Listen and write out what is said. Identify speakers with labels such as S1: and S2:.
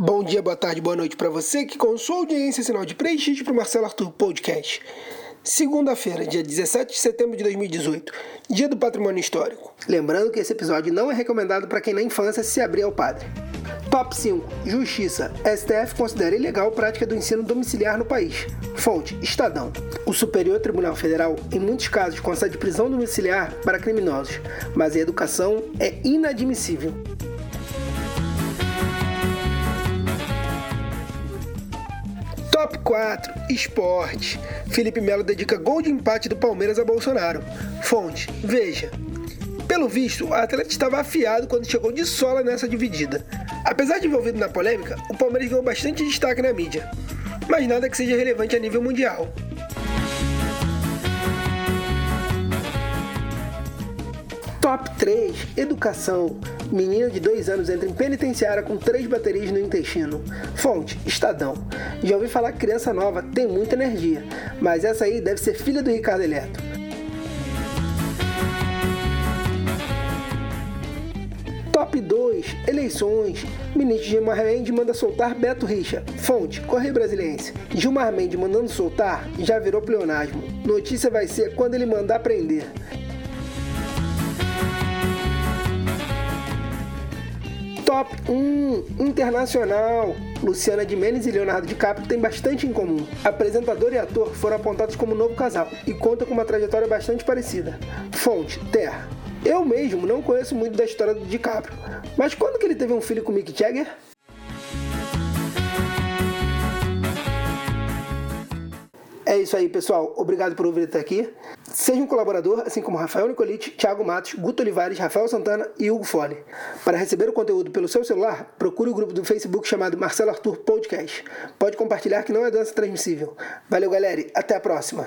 S1: Bom dia, boa tarde, boa noite para você que com sua audiência sinal de prestígio para o Marcelo Arthur Podcast. Segunda-feira, dia 17 de setembro de 2018, dia do patrimônio histórico. Lembrando que esse episódio não é recomendado para quem na infância se abrir ao padre. Top 5. Justiça. STF considera ilegal a prática do ensino domiciliar no país. Fonte: Estadão. O Superior Tribunal Federal, em muitos casos, concede prisão domiciliar para criminosos, mas a educação é inadmissível. Top 4. Esporte. Felipe Melo dedica gol de empate do Palmeiras a Bolsonaro. Fonte: Veja. Pelo visto, o atleta estava afiado quando chegou de sola nessa dividida. Apesar de envolvido na polêmica, o Palmeiras ganhou bastante destaque na mídia, mas nada que seja relevante a nível mundial. Top 3 Educação. Menina de 2 anos entra em penitenciária com 3 baterias no intestino. Fonte: Estadão. Já ouvi falar que criança nova tem muita energia, mas essa aí deve ser filha do Ricardo Eletro. Top 2 Eleições. Ministro Gilmar Mendes manda soltar Beto Richa. Fonte: Correio Brasiliense. Gilmar Mendes mandando soltar já virou pleonasmo. Notícia vai ser quando ele mandar prender. Top 1 Internacional. Luciana de Mendes e Leonardo DiCaprio têm bastante em comum. Apresentador e ator foram apontados como novo casal e contam com uma trajetória bastante parecida. Fonte: Terra. Eu mesmo não conheço muito da história do DiCaprio, mas quando que ele teve um filho com Mick Jagger? É isso aí, pessoal. Obrigado por ouvir até aqui. Seja um colaborador, assim como Rafael Nicolite, Thiago Matos, Guto Olivares, Rafael Santana e Hugo Fole. Para receber o conteúdo pelo seu celular, procure o grupo do Facebook chamado Marcelo Arthur Podcast. Pode compartilhar que não é dança transmissível. Valeu, galera. Até a próxima.